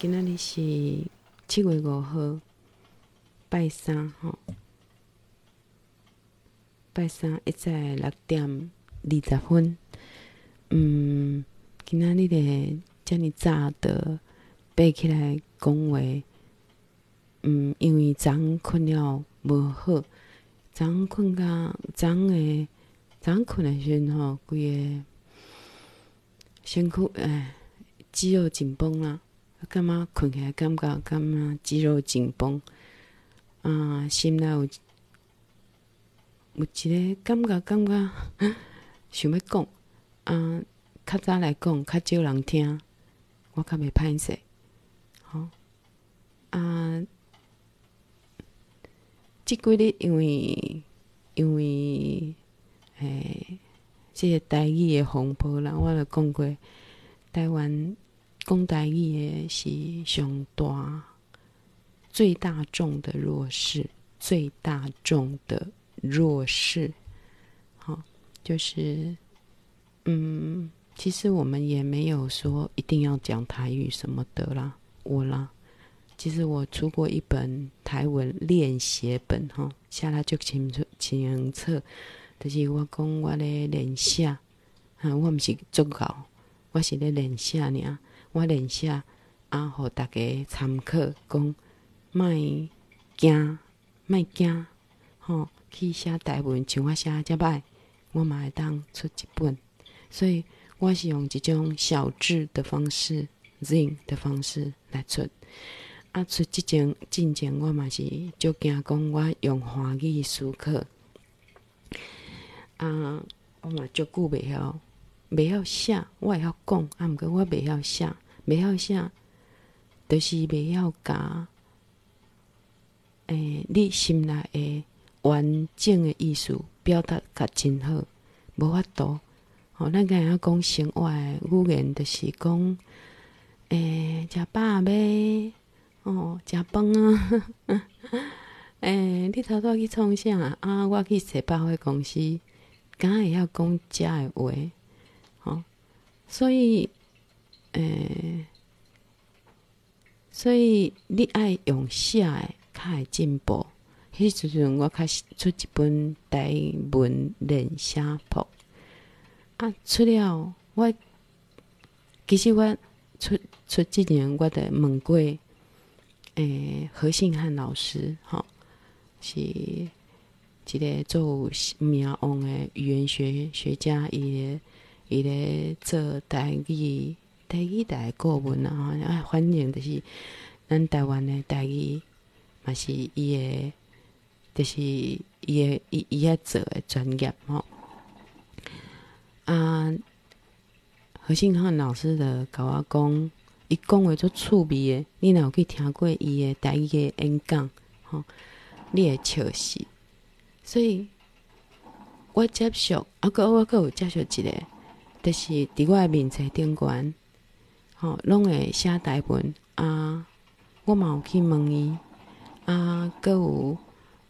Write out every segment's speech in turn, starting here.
今仔日是七月五号，拜三吼，拜三一早六点二十分。嗯，今仔日的遮尔早的爬起来讲话。嗯，因为昨昏困了无好，昨昏困甲昨昏昨昏困的时阵吼，规个身躯哎肌肉紧绷啦，感觉困起来感觉感觉肌肉紧绷，啊，心内有有一个感觉感觉 想要讲，啊，较早来讲较少人听，我较袂歹势，吼，啊。即几日因为因为诶，即、个台语诶风波啦，我着讲过，台湾讲台语诶是上大最大众的弱势，最大众的弱势。好，就是嗯，其实我们也没有说一定要讲台语什么的啦，我啦。其实我出过一本台文练写本，吼，写了足清楚清楚，就是我讲我咧练写，哈，我毋是作稿，我是咧练写尔，我练写啊，互大家参考，讲莫惊，莫惊，吼，去写台文像我写遮歹，我嘛会当出一本，所以我是用一种小字的方式，zin 的方式来出。啊，出即种进前，我嘛是就惊讲，我用华语思考。啊，我嘛足久袂晓，袂晓写，我会晓讲，啊，毋过我袂晓写，袂晓写，就是袂晓甲。诶、你心内诶完整诶意思表达甲真好，无法度。吼、哦，咱个人讲生活诶语言，就是讲，诶、食饱未？哦，食饭啊！诶、你头拄去创啥啊？我去找百货公司，敢会晓讲食诶话，哦，所以，诶、所以你爱用写诶，较会进步。迄时阵我开始出一本台文练写簿，啊，出了我，其实我出出之前我着问过。诶、何信汉老师，吼，是一个做名望的语言学学家，伊伊个做台语台语台顾问啊，啊，反正就是咱台湾的台语，嘛是伊个，就是伊个伊伊遐做的专业吼。啊，何信汉老师的甲我讲。伊讲话足趣味诶，你若有去听过伊诶台语诶演讲，吼，你会笑死。所以我接受，啊，搁我搁有接受一个，就是伫我诶面册顶悬，吼，拢会写台文啊。我嘛有去问伊，啊，搁有，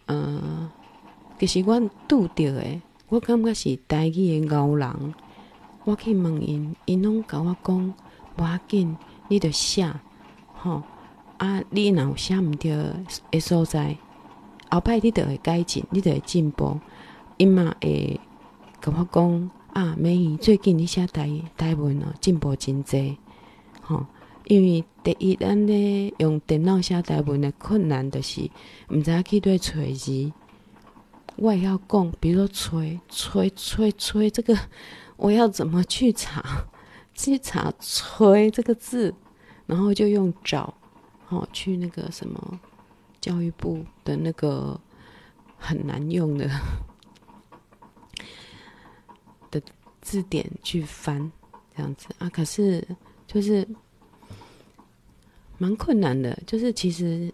呃，其实我拄着诶，我感觉是台语诶牛人。我去问因，因拢甲我讲，无要紧。你着写，吼啊！你若有写毋着诶所在，后摆你着会改进，你着会进步。伊嘛会甲我讲啊，美仪最近你写台台文哦，进步真济，吼。因为第一，咱咧用电脑写台文诶困难，着是毋知影去对揣字。我会晓讲，比如说吹吹吹吹，这个我要怎么去查？去查“吹”这个字，然后就用找，哦，去那个什么教育部的那个很难用的的字典去翻，这样子啊。可是就是蛮困难的，就是其实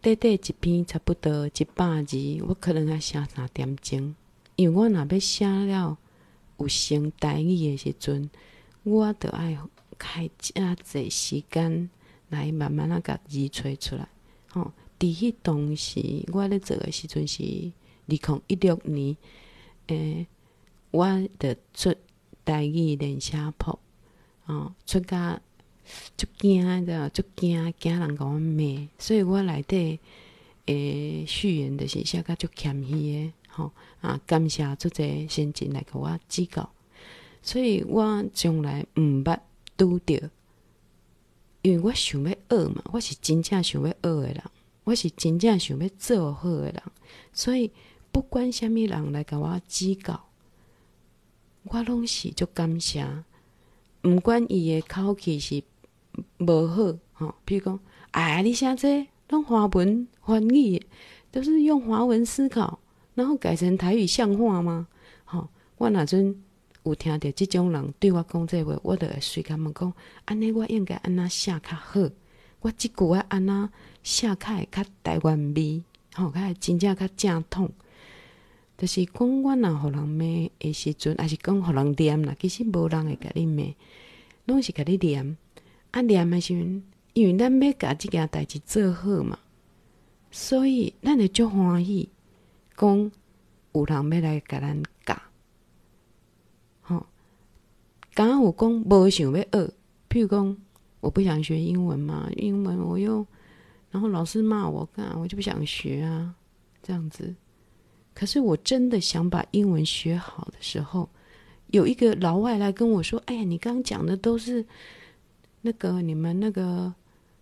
短短一篇差不多一百字，我可能要写三点钟，因为我若要写了有成台语的时阵。我着爱开遮济时间来慢慢啊，甲字找出来。吼，伫迄当时，我咧做诶时阵是二零一六年。诶、我着出台语练写簿，哦，出甲足惊的，足惊惊人甲我骂，所以我内底诶序言就是写甲足谦虚诶，吼啊，感谢足侪先进来甲我指教，所以我从来毋捌拄着，因为我想要学嘛，我是真正想要学诶人，我是真正想要做好诶人，所以不管啥物人来甲我指教，我拢是足感谢，毋管伊诶口气是。无好，吼，比如讲，哎，你写这拢华文翻译，都是用华文思考，然后改成台语像话吗？吼，我若阵有听到即种人对我讲这话，我就会随他们讲，安尼我应该安那写较好，我即句话安那写较会较台湾味，吼，较会真正较正统。就是讲我若互人骂的时阵，还是讲互人念啦，其实无人会甲你骂，拢是甲你念。啊，念的时阵，因为咱要甲即件代志做好嘛，所以咱会足欢喜，讲有人要来甲咱教，吼，刚刚有讲无想要学，譬如讲我不想学英文嘛，英文我又，然后老师骂我干，我就不想学啊，这样子。可是我真的想把英文学好的时候，有一个老外来跟我说：“哎呀，你刚刚讲的都是。”那个你们那个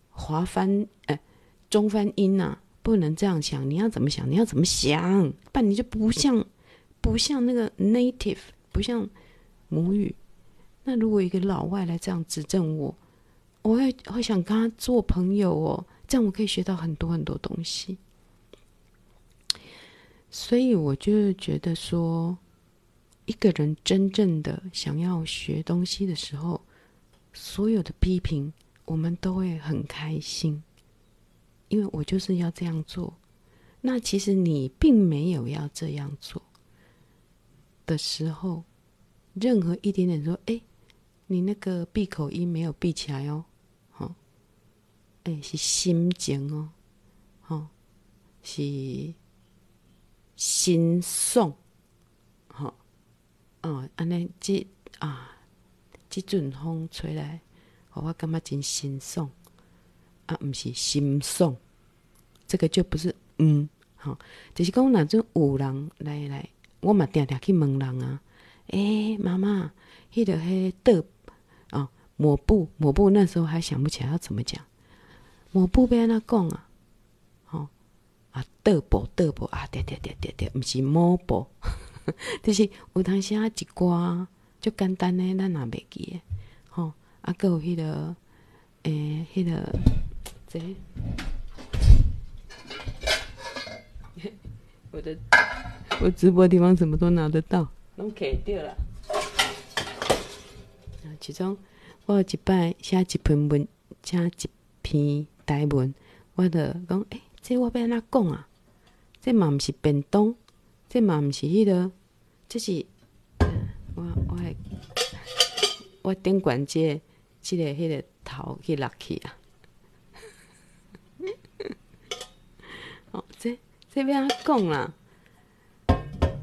华翻哎，中翻英呐、不能这样想。你要怎么想？你要怎么想？不然你就不像不像那个 native，不像母语。那如果一个老外来这样指正我，我会会想跟他做朋友哦，这样我可以学到很多很多东西。所以我就觉得说，一个人真正的想要学东西的时候。所有的批评，我们都会很开心，因为我就是要这样做。那其实你并没有要这样做的时候，任何一点点说：“哎，你那个闭口音没有闭起来哦。”好，哎，是心情哦，好，是心爽，吼，哦，安尼即啊。即阵风吹来，互我感觉真心爽，啊，毋是心爽，这个就不是嗯，好，就是讲若阵有人来来，我嘛定定去问人啊，诶、妈妈，迄个迄的啊，抹布抹布，那时候还想不起来要怎么讲，抹布要安怎讲啊，啊，的布的布啊，对对对对对，不是抹布，就是有当时啊一挂。就简单的，咱也袂记诶，吼、啊，搁有迄、个，诶、迄、那个，这，我的，我直播地方什么都拿得到，拢摕掉了。啊，其中我有一摆写一篇文，写一篇台文，我着讲，诶、这我要安怎讲啊？这嘛毋是便当，这嘛毋是迄、个，这是。我我还我顶管这这个迄个头去落去啊！哦，这这边啊讲啦，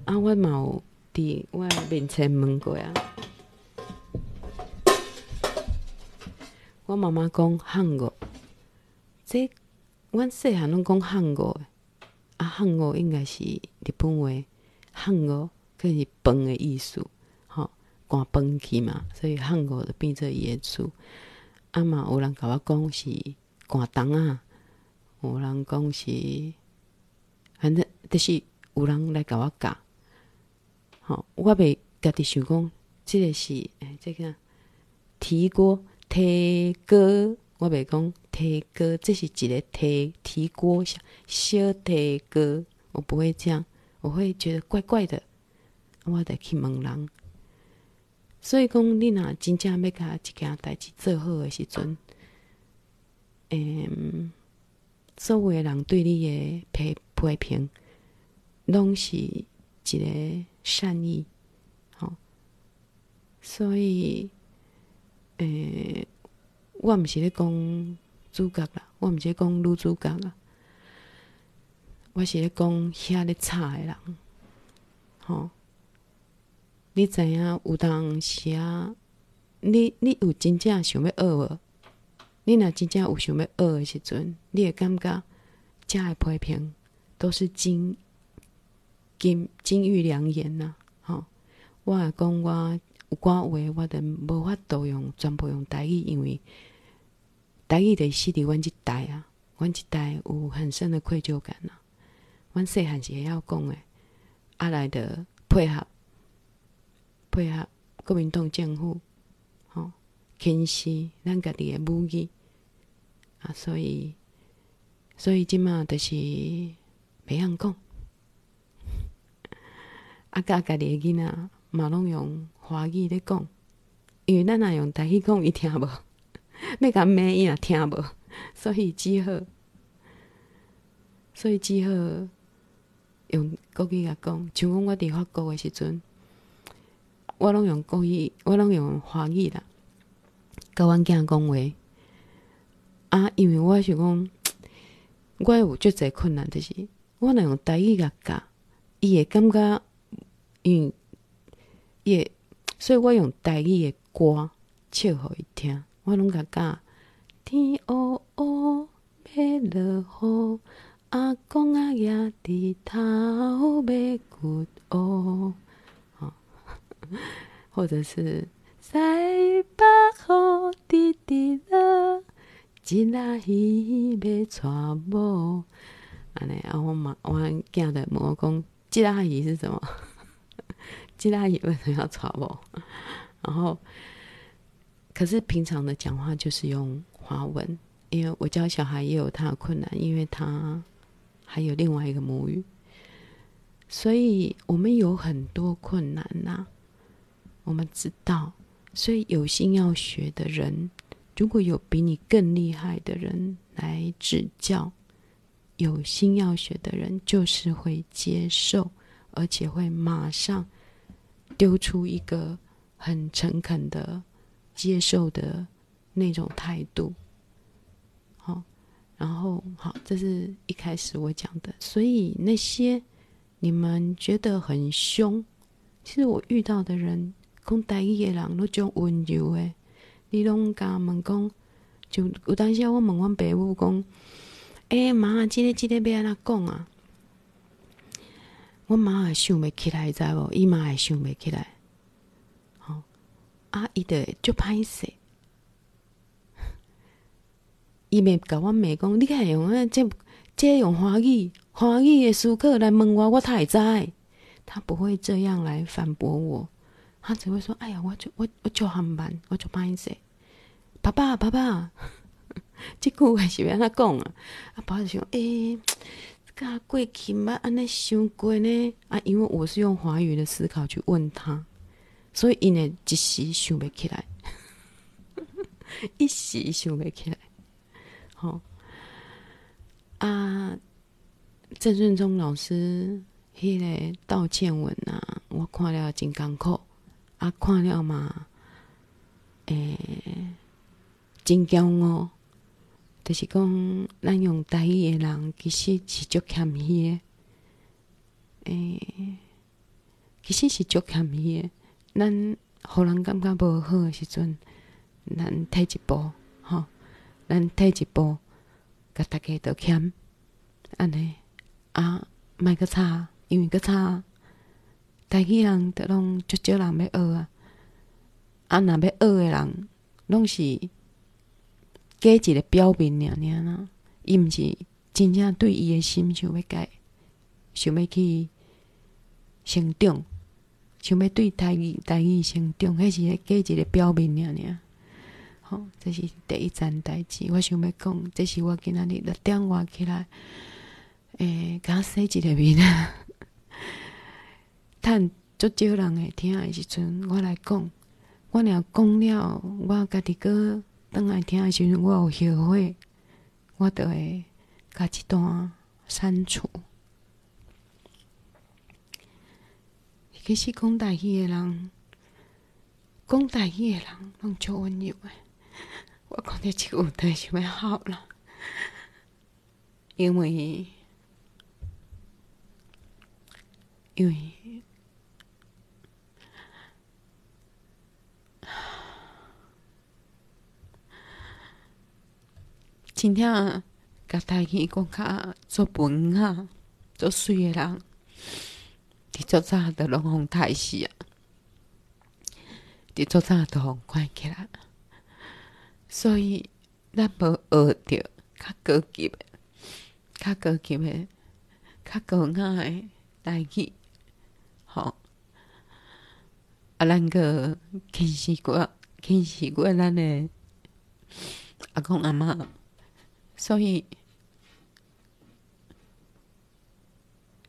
啊，我嘛有伫我面前问过啊。我妈妈讲汉语，这阮细汉拢讲汉语，啊，汉语应该是日本话，汉语可是饭的意思。赶饭去嘛，所以汉语就变做伊个词。啊嘛，有人甲我讲是赶冬啊，有人讲是，反正就是有人来甲我教。吼，我袂家己想讲，即、这个是诶，即、这个提锅提锅，我袂讲提锅，这是一个提提锅小提锅，我不会这样，我会觉得怪怪的，我得去问人。所以讲，你若真正要甲一件代志做好诶时阵，嗯，所有诶人对你诶批批评，拢是一个善意，吼。所以，诶、我毋是咧讲主角啦，我毋是讲女主角啦，我是咧讲遐咧吵诶人，吼。你知影有当时啊？你你有真正想要学无？你若真正有想要学的时阵，你会感觉遮的批评都是金金金玉良言呐。吼，我讲我有寡话，我都无法度用全部用台语，因为台语的是伫阮即代啊，阮即代有很深的愧疚感呐。阮细汉时会晓讲诶，啊来的配合配合国民党政府，吼，轻视咱家己诶母语。啊，所以，所以即马就是袂晓讲，啊，甲家己诶囡仔嘛拢用华语咧讲，因为咱若用台语讲，伊听无，要甲骂伊也听无，所以只好，所以只好用国语甲讲。像讲我伫法国诶时阵，我拢用国语，我拢用华语啦，甲阮囝讲话。啊，因为我想讲，我有足侪困难，就是我若用台语甲教，伊会感觉，因伊会，所以我用台语诶歌唱互伊听，我拢甲教。天乌乌，要落雨，阿公仔徛伫头要骨乌，好，或者是西北风滴滴落。一仔鱼要娶某，安尼啊！我妈，我囝的问我讲，一仔鱼是什么？一仔鱼为什么要娶某？然后，可是平常的讲话就是用华文，因为我教小孩也有他的困难，因为他还有另外一个母语，所以我们有很多困难呐、我们知道，所以有心要学的人。如果有比你更厉害的人来指教，有心要学的人就是会接受，而且会马上丢出一个很诚恳的接受的那种态度。好，然后好，这是一开始我讲的。所以那些你们觉得很凶，其实我遇到的人，讲台语的人，都种温柔诶。你拢甲问讲，就有当时我问阮爸母讲，诶、妈，即、这个即、这个要安怎讲啊？阮妈也想袂起来，知无？伊妈也想袂起来。吼、哦，啊，伊着足歹势，伊袂甲阮妹讲，你看用啊，这这用华语，华语的思考来问我，我太知。他不会这样来反驳我。他只会说：“哎呀，我就我我就很慢，我就歹势。”爸爸，爸爸，这句话是要安怎讲啊？啊，爸就想：“诶、欸，甲过去嘛安尼想过呢？”啊，因为我是用华语的思考去问他，所以伊呢一时想不起来，一时想不起来。好，啊，郑顺忠老师迄个道歉文啊，我看了真艰苦。啊，看了嘛，诶、真骄傲，就是讲咱用台语诶人，其实是足欠伊诶。诶、其实是足欠伊诶。咱互人感觉无好诶时阵，咱退一步，吼，咱退一步，甲大家道歉，安尼啊，莫阁差，因为阁差。台语人都拢足少人要学啊，啊，若要学诶人，拢是假一个表面尔尔啦，伊毋是真正对伊诶心想要改，想要去成长，想要对台语台语成长，迄是假一个表面尔尔。好，这是第一件代志，我想要讲，这是我今仔日六点外起来，诶、欸，甲洗一个面啊。趁足少人会听诶时阵，我来讲。我若讲了，我家己阁倒来听诶时阵，我有后悔，我着会甲一段删除。其实讲台语诶人，讲台语诶人拢足温柔诶。我讲着即句话想要好了，因为因为。真正甲台语讲较做文啊，做水诶人，伫做早都拢互刣死啊，伫做早都互关起来。所以咱无学着较高级诶、较高级诶、较高雅诶代志，吼。啊，咱个轻视过，轻视过咱诶阿公阿嬷，所以，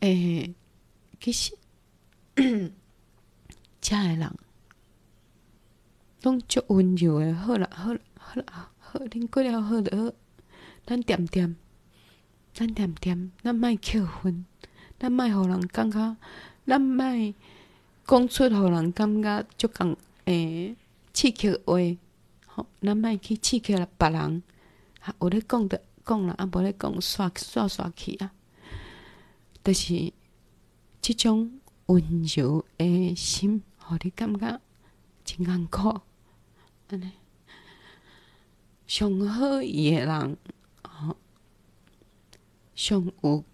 诶、其实，遮诶人，拢足温柔诶。好啦，好啦，好啦，好，恁过了好着好，咱点点，咱点点，咱莫扣分，咱莫互人感觉，咱莫。讲出，互人感觉就讲诶，刺激话，吼，咱莫去刺激了别人。啊，有咧讲着讲啦，啊，无咧讲煞煞煞去啊。就是即种温柔诶心，互你感觉真艰苦。安尼，上好意诶人，吼，上有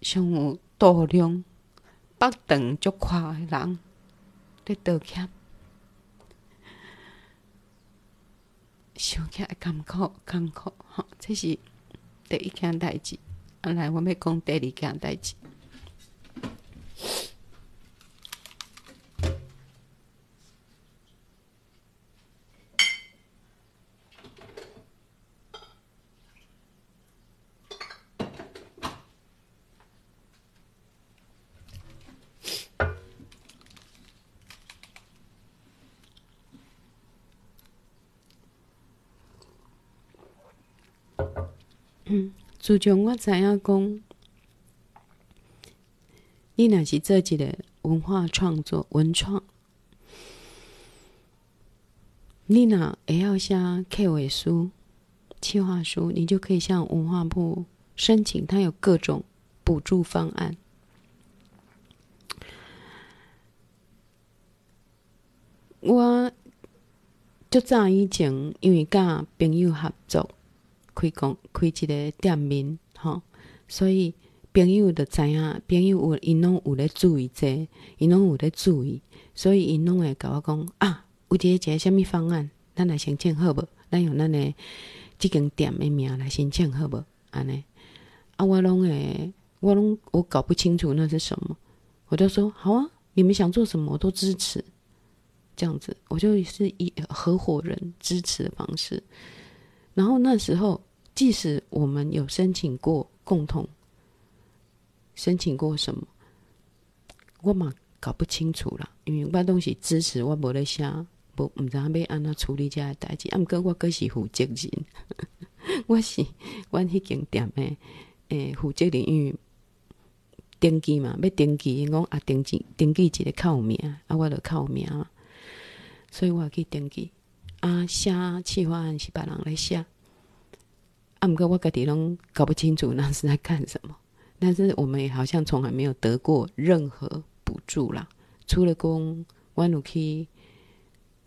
上有度量。腹长足宽诶人，咧道歉，想起来艰苦艰苦，吼，这是第一件代志。啊，来，我要讲第二件代志。嗯，自从我知影讲，你若是做一个文化创作、文创，你若会晓写客委书、企划书，你就可以向文化部申请，它有各种补助方案。我就早以前，因为甲朋友合作。开工开一个店面，吼，所以朋友就知影，朋友有因拢有咧注意这，因拢有咧注意，所以因拢会甲我讲啊，有一个一个什物方案，咱来申请好无？咱用咱的这间店的名来申请好无？安尼，啊，我拢会，我拢我搞不清楚那是什么，我就说好啊，你们想做什么我都支持，这样子，我就是以合伙人支持的方式。然后那时候，即使我们有申请过共同申请过什么，我嘛搞不清楚啦，因为我东西支持我无咧写，无毋知影要安怎处理这个代志。啊，毋过我阁是负责人，我是阮迄间店的诶负责人，因为登记嘛，要登记，因讲啊登记登记一个靠名，啊我着靠名，所以我去登记。啊，写企划案是别人来写，啊，毋过我家己拢搞不清楚那是在干什么。但是我们也好像从来没有得过任何补助啦，除了讲我有去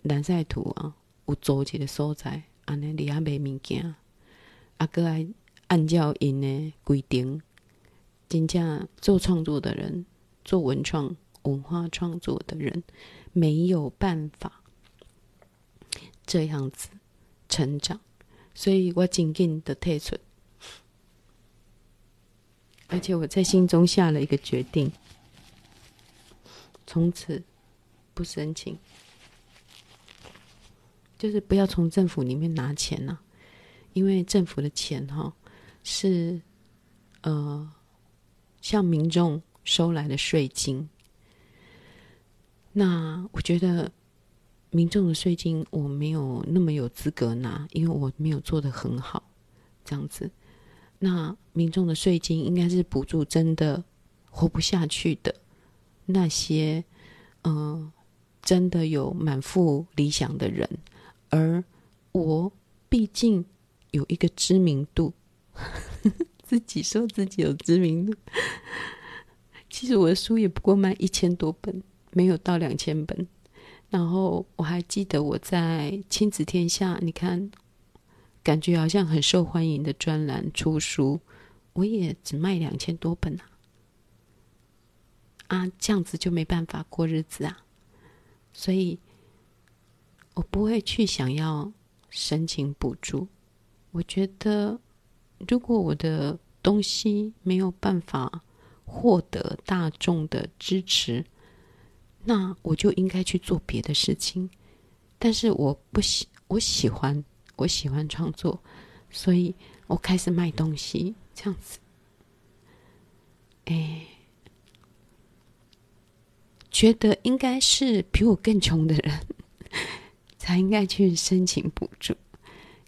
南赛图啊，有租一个所在，安尼里遐卖物件，啊，阁爱按照因的规定，真正做创作的人，做文创文化创作的人，没有办法。这样子成长，所以我紧紧的退出，而且我在心中下了一个决定，从此不申请，就是不要从政府里面拿钱了，因为政府的钱哈是呃向民众收来的税金，那我觉得。民众的税金我没有那么有资格拿，因为我没有做得很好，这样子。那民众的税金应该是补助真的活不下去的那些，嗯、呃，真的有满腹理想的人。而我毕竟有一个知名度，自己说自己有知名度，其实我的书也不过卖一千多本，没有到两千本。然后我还记得我在亲子天下，你看感觉好像很受欢迎的专栏出书，我也只卖两千多本啊！啊，这样子就没办法过日子啊！所以，我不会去想要申请补助。我觉得，如果我的东西没有办法获得大众的支持，那我就应该去做别的事情。但是我不喜，我喜欢，我喜欢创作，所以我开始卖东西，这样子。哎。觉得应该是比我更穷的人才应该去申请补助，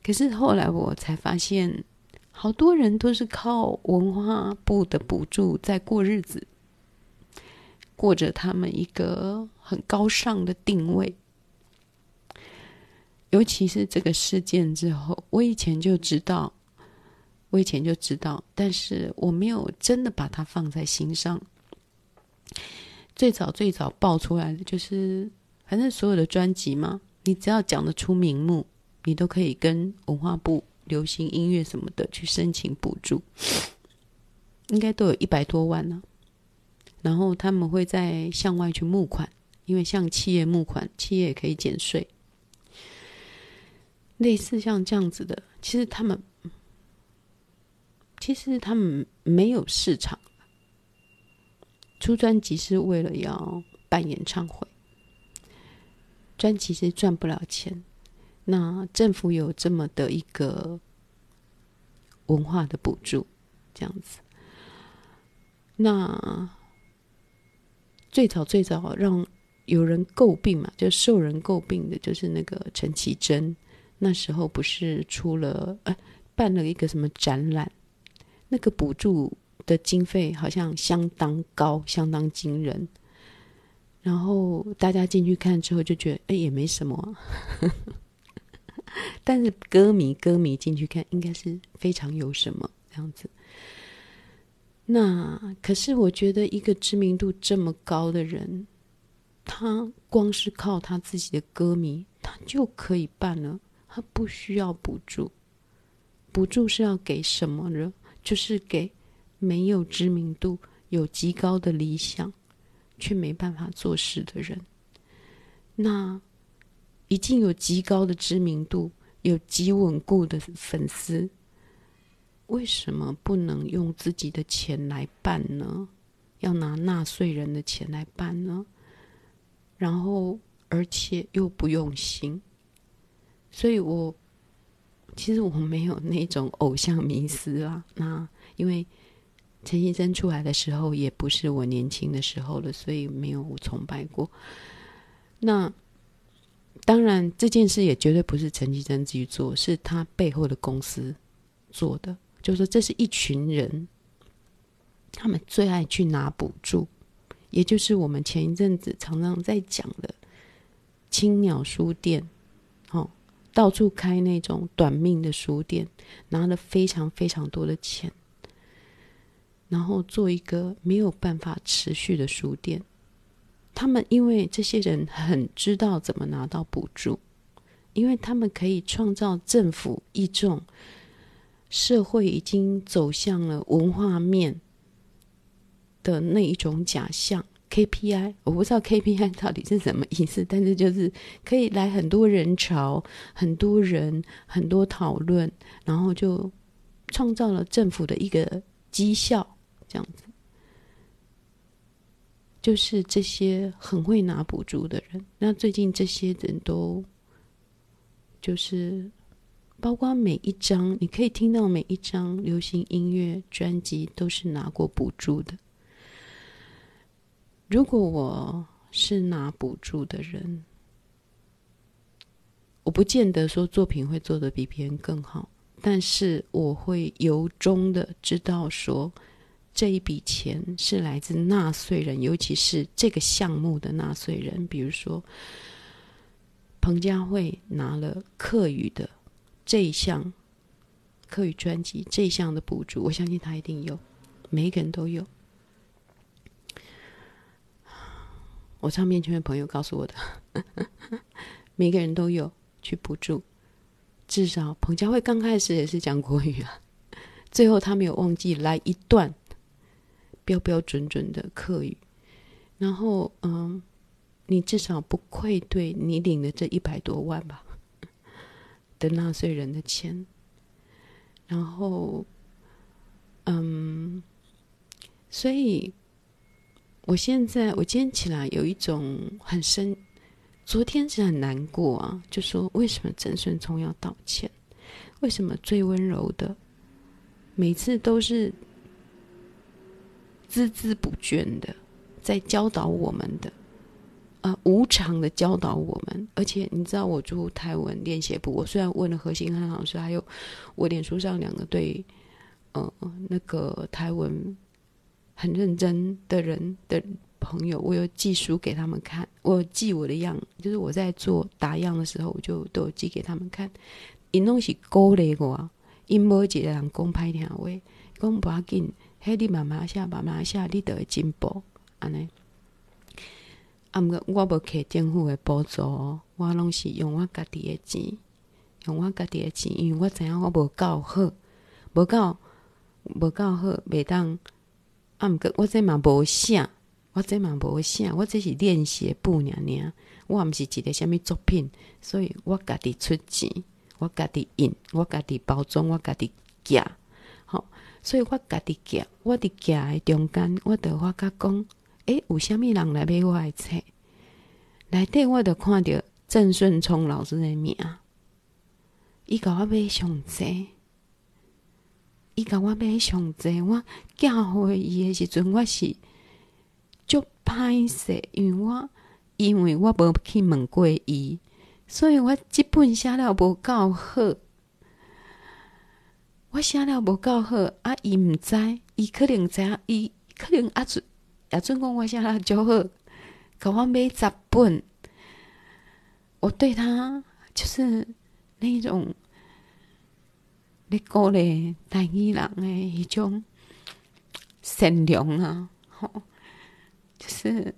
可是后来我才发现，好多人都是靠文化部的补助在过日子，过着他们一个很高尚的定位。尤其是这个事件之后，我以前就知道，我以前就知道，但是我没有真的把它放在心上。最早最早爆出来的就是，反正所有的专辑嘛，你只要讲得出名目，你都可以跟文化部流行音乐什么的去申请补助，应该都有一百多万呢、然后他们会在向外去募款，因为向企业募款，企业也可以减税。类似像这样子的，其实他们，其实他们没有市场。出专辑是为了要办演唱会，专辑是赚不了钱。那政府有这么的一个文化的补助，这样子。那最早最早让有人诟病嘛，就受人诟病的就是那个陈绮贞，那时候不是出了呃办了一个什么展览，那个补助。的经费好像相当高，相当惊人。然后大家进去看之后就觉得，哎，也没什么啊。但是歌迷歌迷进去看，应该是非常有什么这样子。那可是我觉得，一个知名度这么高的人，他光是靠他自己的歌迷，他就可以办了，他不需要补助。补助是要给什么人？就是给。没有知名度、有极高的理想，却没办法做事的人，那已经有极高的知名度、有极稳固的粉丝，为什么不能用自己的钱来办呢？要拿纳税人的钱来办呢？然后，而且又不用心，所以我其实我没有那种偶像迷思啊。那因为。陈綺贞出来的时候，也不是我年轻的时候了，所以没有崇拜过。那当然，这件事也绝对不是陈綺贞自己做，是他背后的公司做的。就是说，这是一群人，他们最爱去拿补助，也就是我们前一阵子常常在讲的青鸟书店，哦，到处开那种短命的书店，拿了非常非常多的钱。然后做一个没有办法持续的书店，他们因为这些人很知道怎么拿到补助，因为他们可以创造政府一种社会已经走向了文化面的那一种假象 KPI，我不知道 KPI 到底是什么意思，但是就是可以来很多人潮、很多人、很多讨论，然后就创造了政府的一个绩效。这样子，就是这些很会拿补助的人。那最近这些人都，就是包括每一张，你可以听到每一张流行音乐专辑都是拿过补助的。如果我是拿补助的人，我不见得说作品会做得比别人更好，但是我会由衷的知道说。这一笔钱是来自纳税人，尤其是这个项目的纳税人。比如说，彭佳慧拿了客语的这一项课语专辑这一项的补助，我相信他一定有，每一个人都有。我唱片圈的朋友告诉我的，每个人都有去补助。至少彭佳慧刚开始也是讲国语啊，最后他没有忘记来一段标标准准的客语，然后嗯，你至少不愧对你领的这一百多万吧的纳税人的钱，然后嗯，所以我现在我今天起来有一种很深。昨天是很难过啊，就说为什么郑顺聪要道歉？为什么最温柔的每次都是孜孜不倦的在教导我们的，呃，无偿的教导我们？而且你知道，我住台湾练习部，我虽然问了何新汉老师，还有我脸书上两个对，呃，那个台湾很认真的人的。朋友，我有寄书给他们看，我有寄我的样，就是我在做打样的时候，我就都有寄给他们看。因拢是鼓励我，因无一个人讲歹听话，讲不要紧，嘿，你慢慢写，慢慢写，你就会进步。安尼，啊，毋过我无摕政府的补助，我拢是用我家己的钱，用我家己的钱，因为我知影我无够好，无够，无够好，袂当。啊，毋过我这嘛无写。我这嘛无写，我这是练习簿尔尔，我毋是一个啥物作品，所以我家己出钱，我家己印，我家己包装，我家己寄，好，所以我家己寄，我伫寄的中间，我着我甲讲，诶、有啥物人来买我的册？内底我着看着郑顺聪老师的名，伊甲我买上济，伊甲我买上济，我寄回伊的时阵，我是。足歹势，因为我因为我无去问过伊，所以我这本写了无够好，我写了无够好，啊，伊毋知，伊可能知影，伊可能阿准阿准讲我写了就好，甲我买十本，我对他就是那种咧鼓励台语人诶迄种善良啊，吼。就是，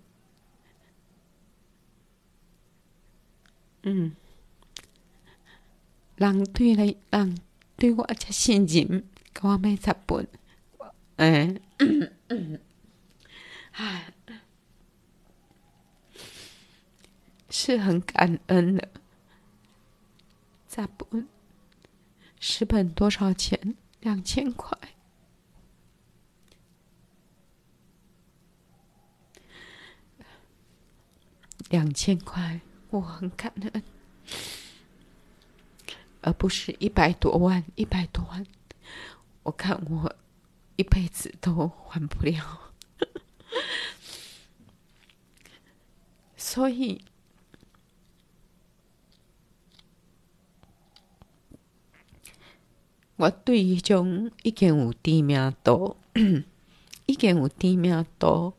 嗯，人对了，人对我这信任，给我买十本，哎，哎，是很感恩的。十本，十本多少钱？两千块。两千块，我很感恩，而不是一百多万。一百多万，我看我一辈子都还不了。所以，我对于种已经有知名度，已经有知名度。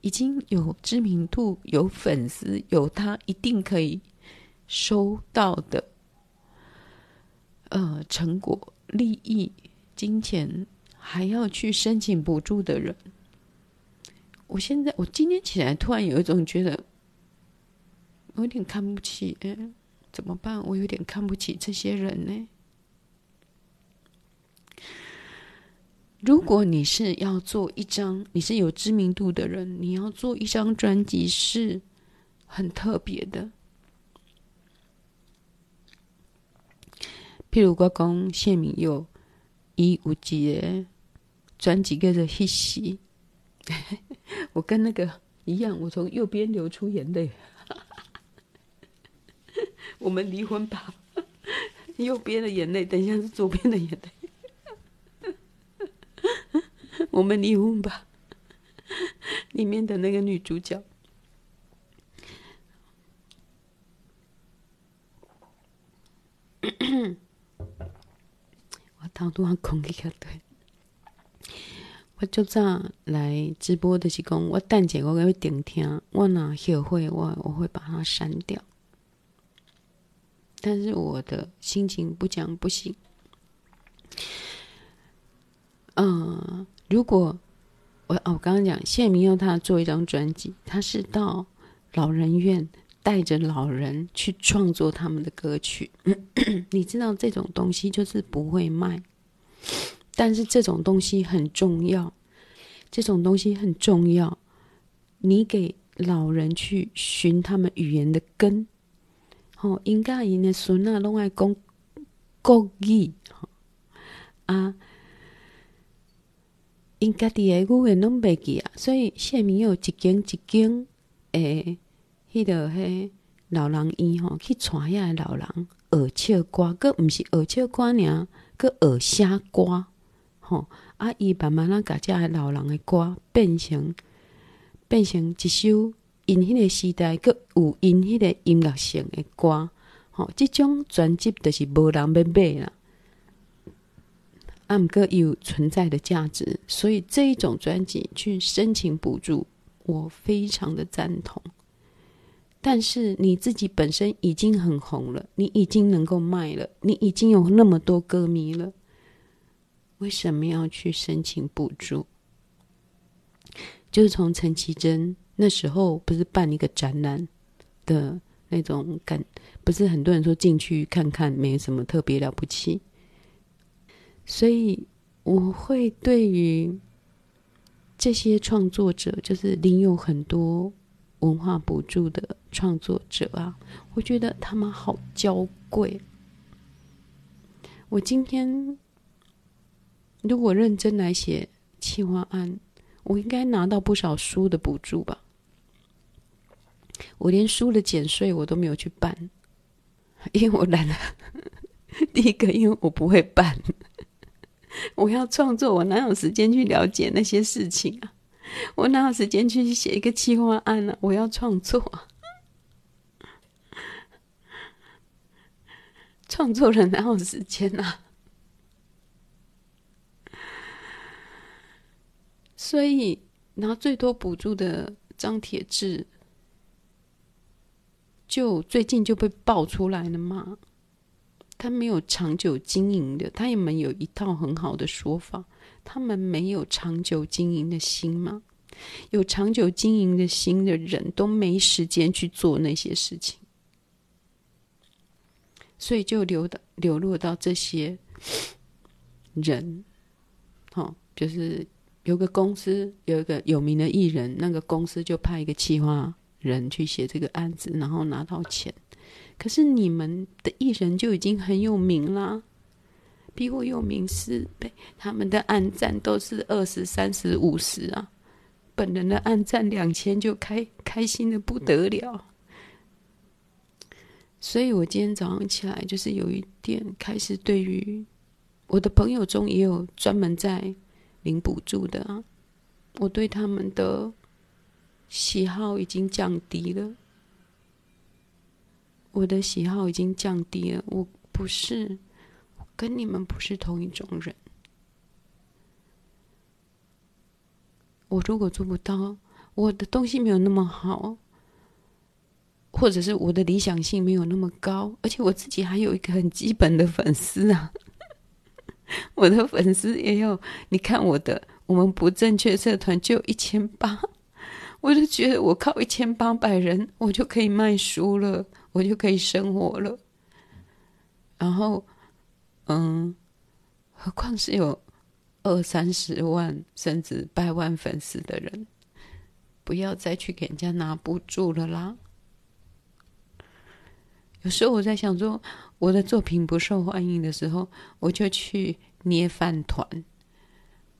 已经有知名度、有粉丝、有他一定可以收到的呃成果、利益、金钱，还要去申请补助的人，我现在我今天起来突然有一种觉得，我有点看不起，哎，怎么办？我有点看不起这些人呢。如果你是要做一张，你是有知名度的人，你要做一张专辑是很特别的。譬如我讲谢明佑，伊有一个专辑叫做《彼时》，我跟那个一样，我从右边流出眼泪。我们离婚吧，右边的眼泪，等一下是左边的眼泪。我们离婚吧，里面的那个女主角，我头拄啊空气对，我就早来直播的是讲，我等下我要听听，我若后悔，我我会把它删掉。但是我的心情不讲不行，嗯。如果我哦，我刚刚讲谢铭祐他做一张专辑，他是到老人院带着老人去创作他们的歌曲。你知道这种东西就是不会卖，但是这种东西很重要，这种东西很重要。你给老人去寻他们语言的根，吼，应该因的孙仔拢爱讲国语，啊。因家己诶语言拢袂记啊，所以下面有一间一间诶，迄个迄老人院吼，去带遐老人学唱歌，阁毋是学唱歌尔，阁学写歌吼。啊，伊慢慢啊，甲遮老人的歌变成变成一首因迄个时代阁有因迄个音乐性的歌吼。即种专辑就是无人要买啦。啊，毋过有存在的价值，所以这一种专辑去申请补助，我非常的赞同。但是你自己本身已经很红了，你已经能够卖了，你已经有那么多歌迷了，为什么要去申请补助？就是从陈綺贞那时候不是办一个展览的那种感，不是很多人说进去看看没什么特别了不起。所以我会对于这些创作者，就是领有很多文化补助的创作者啊，我觉得他们好娇贵。我今天如果认真来写企划案，我应该拿到不少书的补助吧？我连书的减税我都没有去办，因为我懒得。第一个，因为我不会办。我要创作，我哪有时间去了解那些事情啊？我哪有时间去写一个企划案呢、啊？我要创作，创作人哪有时间啊？所以拿最多补助的张铁志，就最近就被爆出来了嘛。他没有长久经营的，他们有一套很好的说法。他们没有长久经营的心吗？有长久经营的心的人都没时间去做那些事情，所以就流到流落到这些人。哦，就是有个公司有一个有名的艺人，那个公司就派一个企划人去写这个案子，然后拿到钱。可是你们的艺人就已经很有名啦，比我有名十倍。他们的按赞都是二十三十五十啊，本人的按赞两千就开开心的不得了。所以我今天早上起来就是有一点开始，对于我的朋友中也有专门在领补助的啊，我对他们的喜好已经降低了。我的喜好已经降低了，我不是，跟你们不是同一种人。我如果做不到，我的东西没有那么好，或者是我的理想性没有那么高，而且我自己还有一个很基本的粉丝啊，我的粉丝也有，你看我的，我们不正确社团就一千八，我就觉得我靠一千八百人，我就可以卖书了。我就可以生活了，然后，嗯，何况是有二三十万甚至百万粉丝的人，不要再去给人家拿补助了啦。有时候我在想说，我的作品不受欢迎的时候，我就去捏饭团。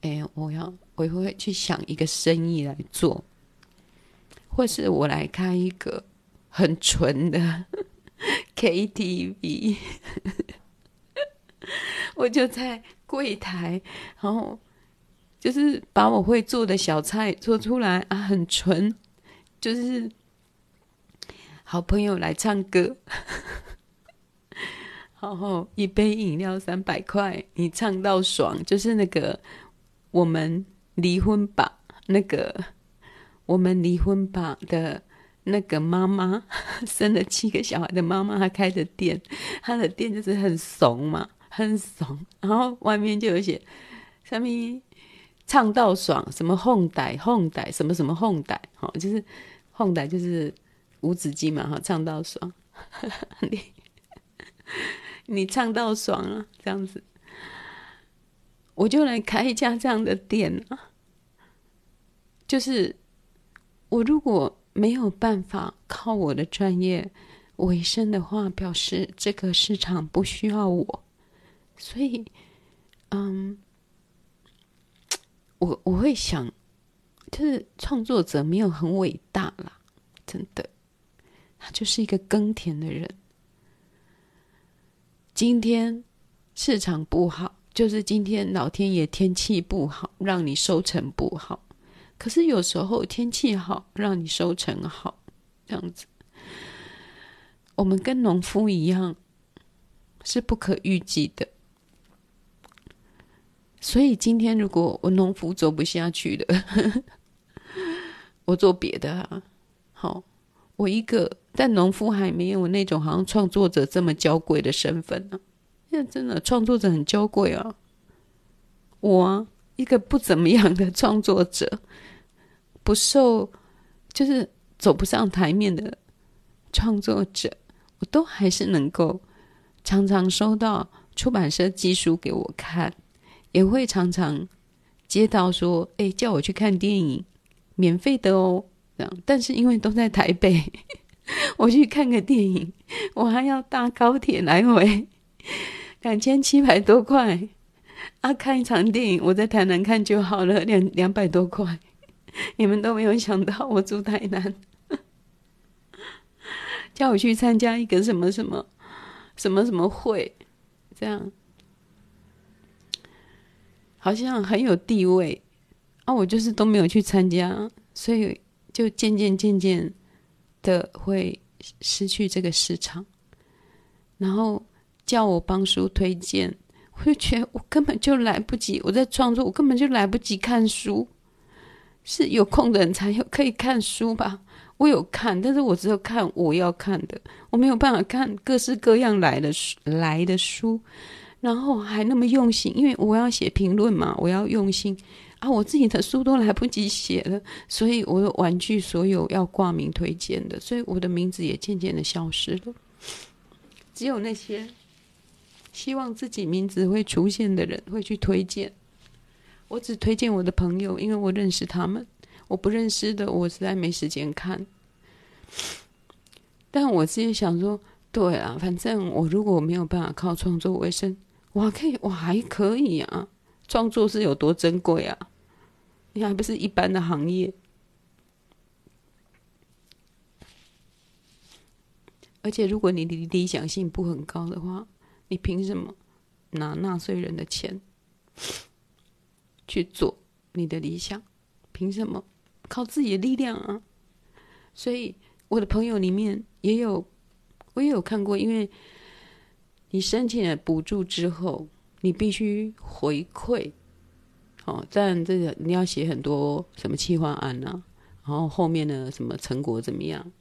哎，我要我会去想一个生意来做，或是我来开一个。很纯的 KTV，我就在柜台，然后就是把我会做的小菜做出来啊，很纯，就是好朋友来唱歌，然后一杯饮料三百块，你唱到爽，就是那个我们离婚吧，那个我们离婚吧的。那个妈妈 生了七个小孩的妈妈，她开的店，她的店就是很怂嘛，很怂。然后外面就有写上面唱到爽，什么哄歹哄歹，什么什么哄歹，哦，就是哄歹就是无止境嘛，哈，唱到爽，你 你唱到爽了，这样子，我就来开一家这样的店啊。就是我如果没有办法靠我的专业为生的话，表示这个市场不需要我，所以，嗯，我我会想，就是创作者没有很伟大啦，真的，他就是一个耕田的人。今天市场不好，就是今天老天爷天气不好，让你收成不好。可是有时候天气好，让你收成好，这样子。我们跟农夫一样，是不可预计的。所以今天如果我农夫做不下去了，我做别的啊。好，我一个但农夫还没有那种好像创作者这么娇贵的身份呢、啊。因为真的创作者很娇贵啊。我、一个不怎么样的创作者。不受，就是走不上台面的创作者，我都还是能够常常收到出版社寄书给我看，也会常常接到说：“哎，叫我去看电影，免费的哦。”这样，但是因为都在台北，我去看个电影，我还要搭高铁来回，两千七百多块啊！看一场电影，我在台南看就好了，两两百多块。你们都没有想到，我住台南，叫我去参加一个什么什么什么什么会，这样好像很有地位啊！我就是都没有去参加，所以就渐渐渐渐的会失去这个市场。然后叫我帮书推荐，我就觉得我根本就来不及，我在创作，我根本就来不及看书。是有空的人才有可以看书吧？我有看，但是我只有看我要看的，我没有办法看各式各样来的书来的书，然后还那么用心，因为我要写评论嘛，我要用心我自己的书都来不及写了，所以我婉拒所有要挂名推荐的，所以我的名字也渐渐的消失了。只有那些希望自己名字会出现的人会去推荐。我只推荐我的朋友，因为我认识他们。我不认识的，我实在没时间看。但我自己想说，对啊，反正我如果没有办法靠创作为生，我可以，我还可以啊。创作是有多珍贵啊？你还不是一般的行业。而且，如果你的理想性不很高的话，你凭什么拿纳税人的钱？去做你的理想，凭什么？靠自己的力量啊！所以我的朋友里面也有，我也有看过，因为你申请了补助之后，你必须回馈，哦，但这个你要写很多什么企划案啊，然后后面的什么成果怎么样，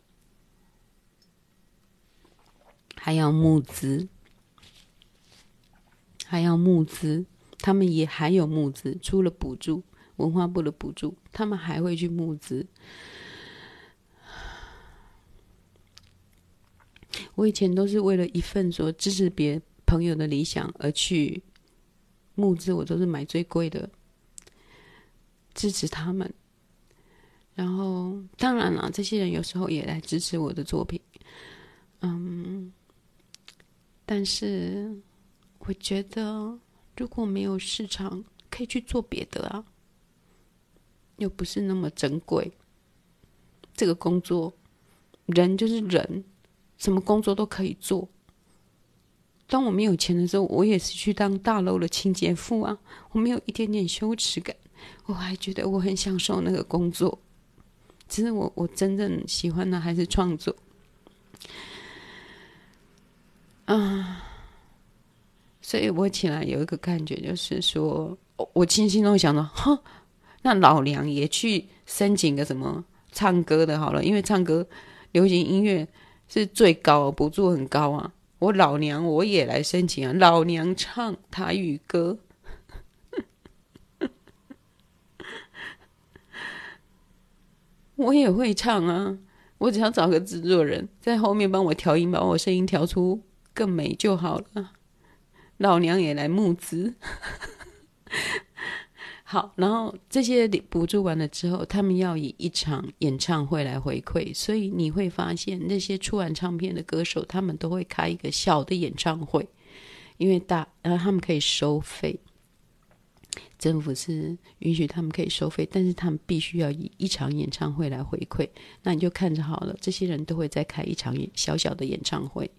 还要募资，还要募资。他们也还有募资，除了补助，文化部的补助，他们还会去募资。我以前都是为了一份说支持别朋友的理想而去募资，我都是买最贵的支持他们。然后当然了，这些人有时候也来支持我的作品，嗯，但是我觉得。如果没有市场，可以去做别的啊，又不是那么珍贵。这个工作，人就是人，什么工作都可以做。当我没有钱的时候，我也是去当大楼的清洁妇啊，我没有一点点羞耻感，我还觉得我很享受那个工作。其实我我真正喜欢的还是创作，啊。所以我起来有一个感觉，就是说，我轻轻都想到，哼，那老娘也去申请个什么唱歌的好了，因为唱歌流行音乐是最高，补助很高啊。我老娘我也来申请啊，老娘唱台语歌，我也会唱啊。我只要找个制作人在后面帮我调音，把我声音调出更美就好了。老娘也来募资。好，然后这些补助完了之后，他们要以一场演唱会来回馈，所以你会发现那些出完唱片的歌手，他们都会开一个小的演唱会，因为大，然后他们可以收费。政府是允许他们可以收费，但是他们必须要以一场演唱会来回馈。那你就看着好了，这些人都会再开一场小小的演唱会，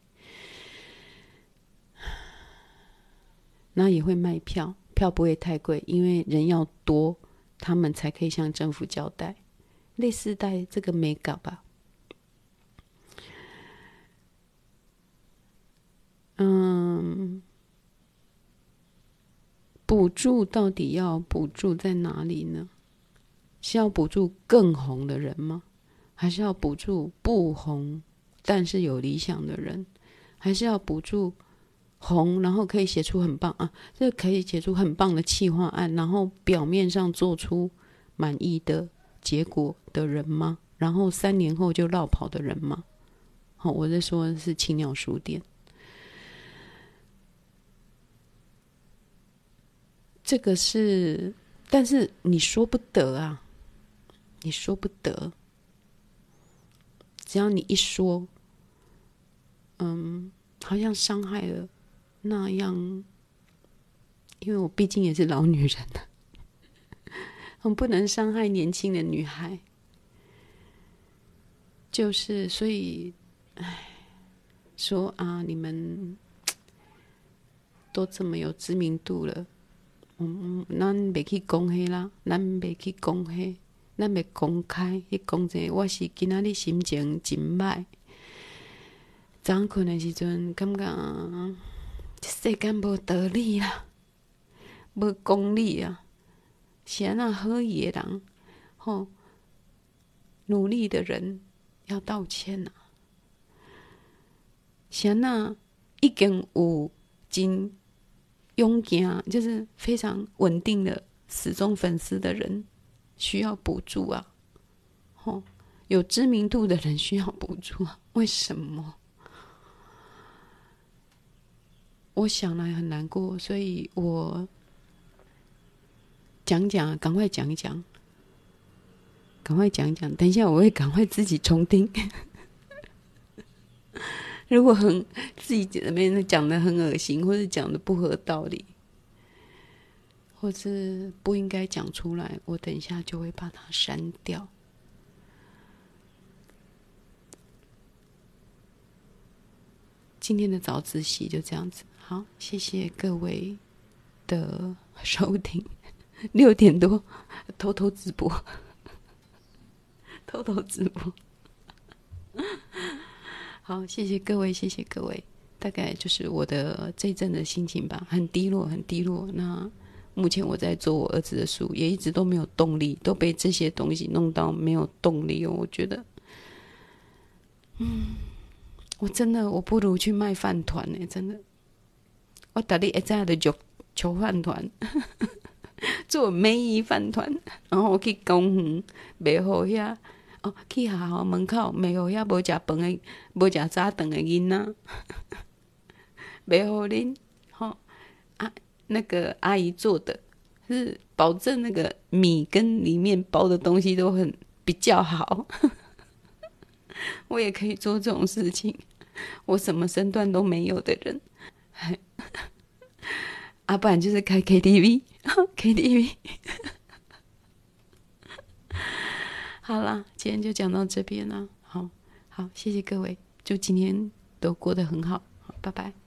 那也会卖票，票不会太贵，因为人要多，他们才可以向政府交代。类似带这个美感吧，嗯。补助到底要补助在哪里呢？是要补助更红的人吗？还是要补助不红但是有理想的人？还是要补助红然后可以写出很棒啊，这可以写出很棒的企划案，然后表面上做出满意的结果的人吗？然后三年后就落跑的人吗？好，我在说的是青鸟书店。这个是，但是你说不得啊，你说不得。只要你一说，嗯，好像伤害了那样，因为我毕竟也是老女人了，我不能伤害年轻的女孩。就是所以，哎，说啊，你们都这么有知名度了。嗯，咱袂去讲迄啦，咱袂去讲迄，咱袂公开去讲这个。我是今仔日心情真歹，早困的时阵感觉世间无道理啊，无公理啊，是安那好意的人，吼，努力的人要道歉啊，是安那已经有真。佣金啊就是非常稳定的死忠粉丝的人需要补助啊，吼，有知名度的人需要补助啊？为什么？我想来很难过，所以我讲讲，赶快讲一讲，赶快讲一讲。等一下我会赶快自己重听。如果很自己那边讲的很恶心，或者讲的不合道理，或是不应该讲出来，我等一下就会把它删掉。今天的早自习就这样子，好，谢谢各位的收听。六点多偷偷直播，偷偷直播。好，谢谢各位，谢谢各位。大概就是我的这一阵的心情吧，很低落，很低落。那目前我在做我儿子的书，也一直都没有动力，都被这些东西弄到没有动力哦。我觉得，嗯，我真的我不如去卖饭团呢，真的。我打理一家的就求饭团，做梅姨饭团，然后我去公园卖好遐。哦，去学校门口卖互遐无食饭的、无食早顿的囡仔，卖互恁吼啊，那个阿姨做的，是保证那个米跟里面包的东西都很比较好。我也可以做这种事情，我什么身段都没有的人，啊，不然就是开 KTV，KTV。好啦，今天就讲到这边了。好好，谢谢各位，祝今天都过得很好。好，拜拜。